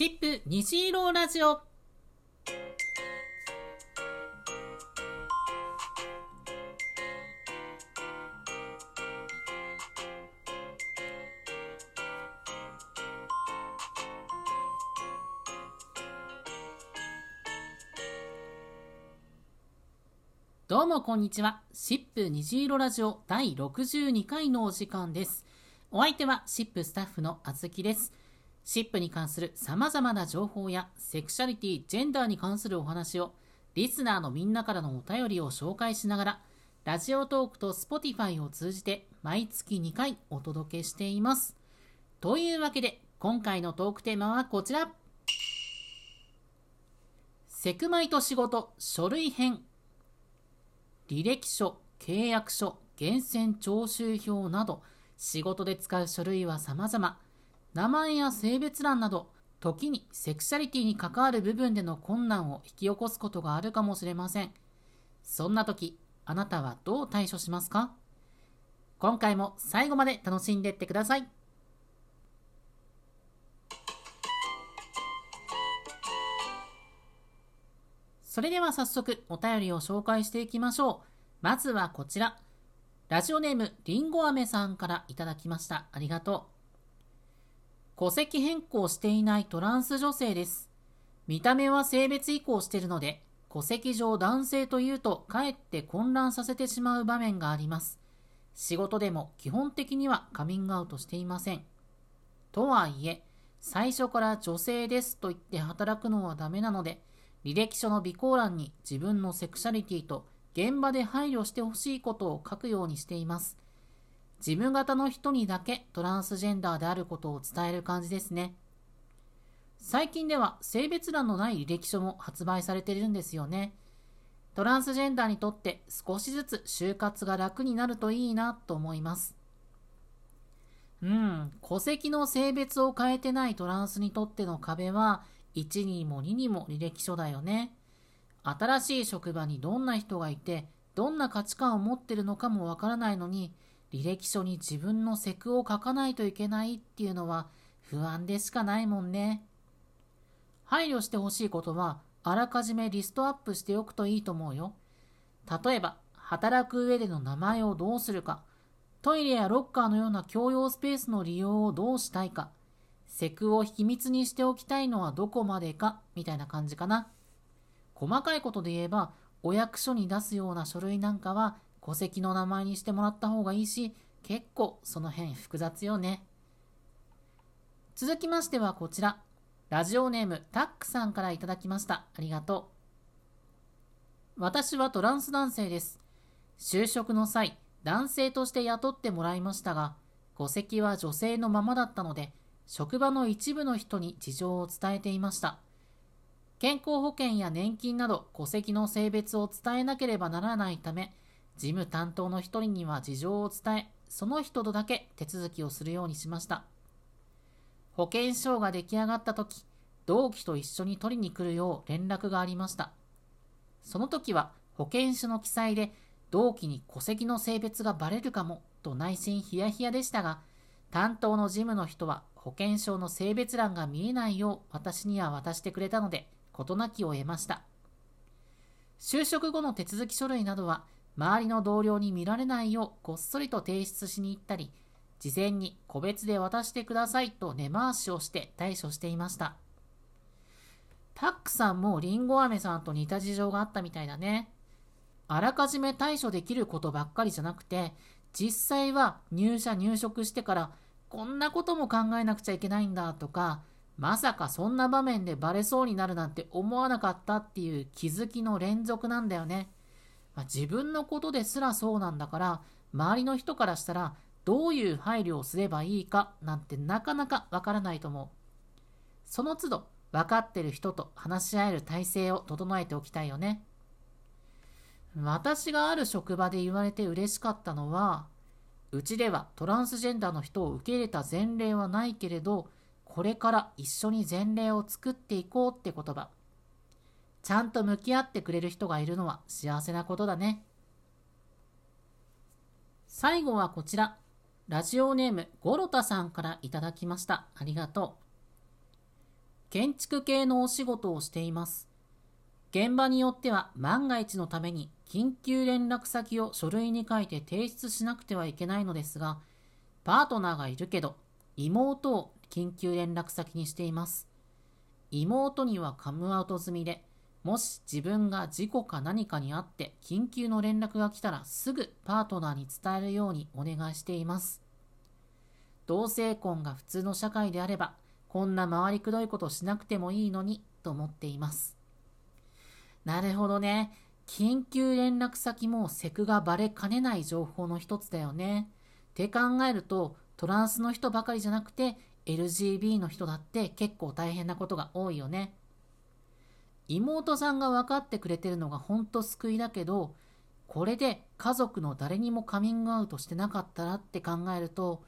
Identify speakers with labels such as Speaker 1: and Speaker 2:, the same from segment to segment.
Speaker 1: シップ虹色ラジオどうもこんにちは。シップ虹色ラジオ第62回のお時間です。お相手はシップスタッフのあずきです。シップに関する様々な情報やセクシャリティ、ジェンダーに関するお話をリスナーのみんなからのお便りを紹介しながらラジオトークと Spotify を通じて毎月2回お届けしています。というわけで今回のトークテーマはこちら。セクマイと仕事書類編履歴書、契約書、源泉徴収票など仕事で使う書類は様々。名前や性別欄など時にセクシャリティに関わる部分での困難を引き起こすことがあるかもしれません。そんな時、あなたはどう対処しますか？今回も最後まで楽しんでってください。それでは早速お便りを紹介していきましょう。まずはこちら。ラジオネームりんご飴さんからいただきました。ありがとう。戸籍変更していないトランス女性です。見た目は性別移行しているので、戸籍上男性というとかえって混乱させてしまう場面があります。仕事でも基本的にはカミングアウトしていません。とはいえ、最初から女性ですと言って働くのはダメなので、履歴書の備考欄に自分のセクシャリティと現場で配慮してほしいことを書くようにしています。自分型の人にだけトランスジェンダーであることを伝える感じですね。最近では性別欄のない履歴書も発売されているんですよね。トランスジェンダーにとって少しずつ就活が楽になるといいなと思います。うん、戸籍の性別を変えてないトランスにとっての壁は1にも2にも履歴書だよね。新しい職場にどんな人がいて、どんな価値観を持ってるのかもわからないのに、履歴書に自分のセクを書かないといけないっていうのは不安でしかないもんね。配慮してほしいことは、あらかじめリストアップしておくといいと思うよ。例えば、働く上での名前をどうするか、トイレやロッカーのような共用スペースの利用をどうしたいか、セクを秘密にしておきたいのはどこまでか、みたいな感じかな。細かいことで言えば、お役所に出すような書類なんかは戸籍の名前にしてもらった方がいいし、結構その辺複雑よね。続きましてはこちら。ラジオネームタックさんからいただきました。ありがとう。私はトランス男性です。就職の際、男性として雇ってもらいましたが、戸籍は女性のままだったので、職場の一部の人に事情を伝えていました。健康保険や年金など戸籍の性別を伝えなければならないため、事務担当の一人には事情を伝え、その人とだけ手続きをするようにしました。保険証が出来上がった時、同期と一緒に取りに来るよう連絡がありました。その時は保険証の記載で同期に戸籍の性別がバレるかもと内心ヒヤヒヤでしたが、担当の事務の人は保険証の性別欄が見えないよう私には渡してくれたので、事なきを得ました。就職後の手続き書類などは、周りの同僚に見られないようこっそりと提出しに行ったり、事前に個別で渡してくださいと根回しをして対処していました。タックさんもりんご飴さんと似た事情があったみたいだね。あらかじめ対処できることばっかりじゃなくて、実際は入社入職してからこんなことも考えなくちゃいけないんだとか、まさかそんな場面でバレそうになるなんて思わなかったっていう気づきの連続なんだよね。まあ、自分のことですらそうなんだから、周りの人からしたらどういう配慮をすればいいかなんてなかなかわからないと思う。その都度分かってる人と話し合える体制を整えておきたいよね。私がある職場で言われて嬉しかったのは、うちではトランスジェンダーの人を受け入れた前例はないけれど、これから一緒に前例を作っていこうって言葉。ちゃんと向き合ってくれる人がいるのは幸せなことだね。最後はこちら。ラジオネームゴロタさんからいただきました。ありがとう。建築系のお仕事をしています。現場によっては万が一のために緊急連絡先を書類に書いて提出しなくてはいけないのですが、パートナーがいるけど、妹を緊急連絡先にしています。妹にはカムアウト済みで、もし自分が事故か何かにあって緊急の連絡が来たらすぐパートナーに伝えるようにお願いしています。同性婚が普通の社会であれば、こんな回りくどいことしなくてもいいのにと思っています。なるほどね。緊急連絡先もセクがバレかねない情報の一つだよね。って考えると、トランスの人ばかりじゃなくて、LGB の人だって結構大変なことが多いよね。妹さんが分かってくれてるのがほんと救いだけど、これで家族の誰にもカミングアウトしてなかったらって考えると、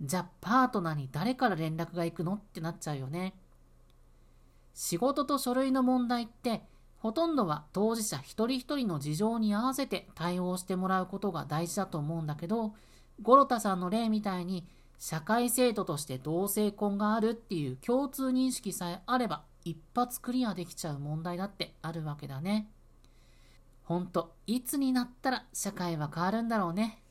Speaker 1: じゃあパートナーに誰から連絡が行くのってなっちゃうよね。仕事と書類の問題って、ほとんどは当事者一人一人の事情に合わせて対応してもらうことが大事だと思うんだけど、ゴロタさんの例みたいに社会制度として同性婚があるっていう共通認識さえあれば一発クリアできちゃう問題だってあるわけだね。ほんと、いつになったら社会は変わるんだろうね。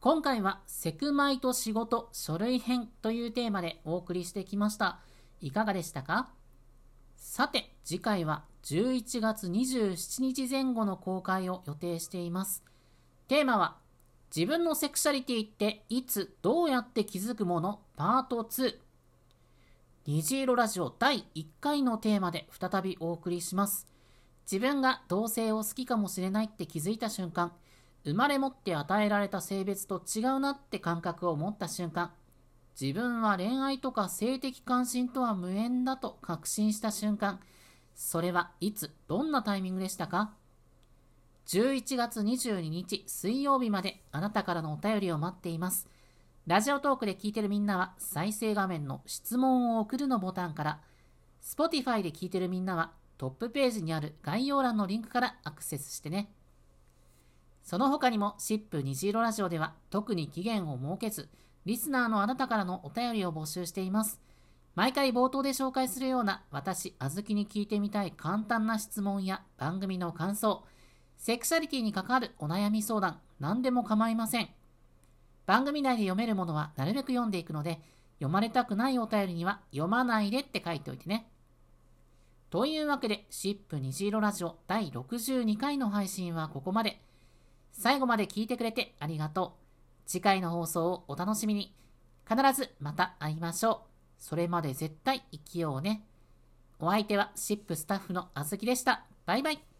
Speaker 1: 今回はセクマイと仕事書類編というテーマでお送りしてきました。いかがでしたか？さて、次回は11月27日前後の公開を予定しています。テーマは、自分のセクシャリティっていつどうやって気づくもの？パート2。虹色ラジオ第1回のテーマで再びお送りします。自分が同性を好きかもしれないって気づいた瞬間、生まれ持って与えられた性別と違うなって感覚を持った瞬間、自分は恋愛とか性的関心とは無縁だと確信した瞬間、それはいつ、どんなタイミングでしたか ?11 月22日水曜日まであなたからのお便りを待っています。ラジオトークで聞いてるみんなは再生画面の質問を送るのボタンから、Spotify で聞いてるみんなはトップページにある概要欄のリンクからアクセスしてね。その他にも、シップ虹色ラジオでは特に期限を設けず、リスナーのあなたからのお便りを募集しています。毎回冒頭で紹介するような私、あずきに聞いてみたい簡単な質問や番組の感想、セクシャリティに関わるお悩み相談、何でも構いません。番組内で読めるものはなるべく読んでいくので、読まれたくないお便りには読まないでって書いておいてね。というわけで、シップ虹色ラジオ第62回の配信はここまで。最後まで聞いてくれてありがとう。次回の放送をお楽しみに。必ずまた会いましょう。それまで絶対生きようね。お相手はシップスタッフのあずきでした。バイバイ。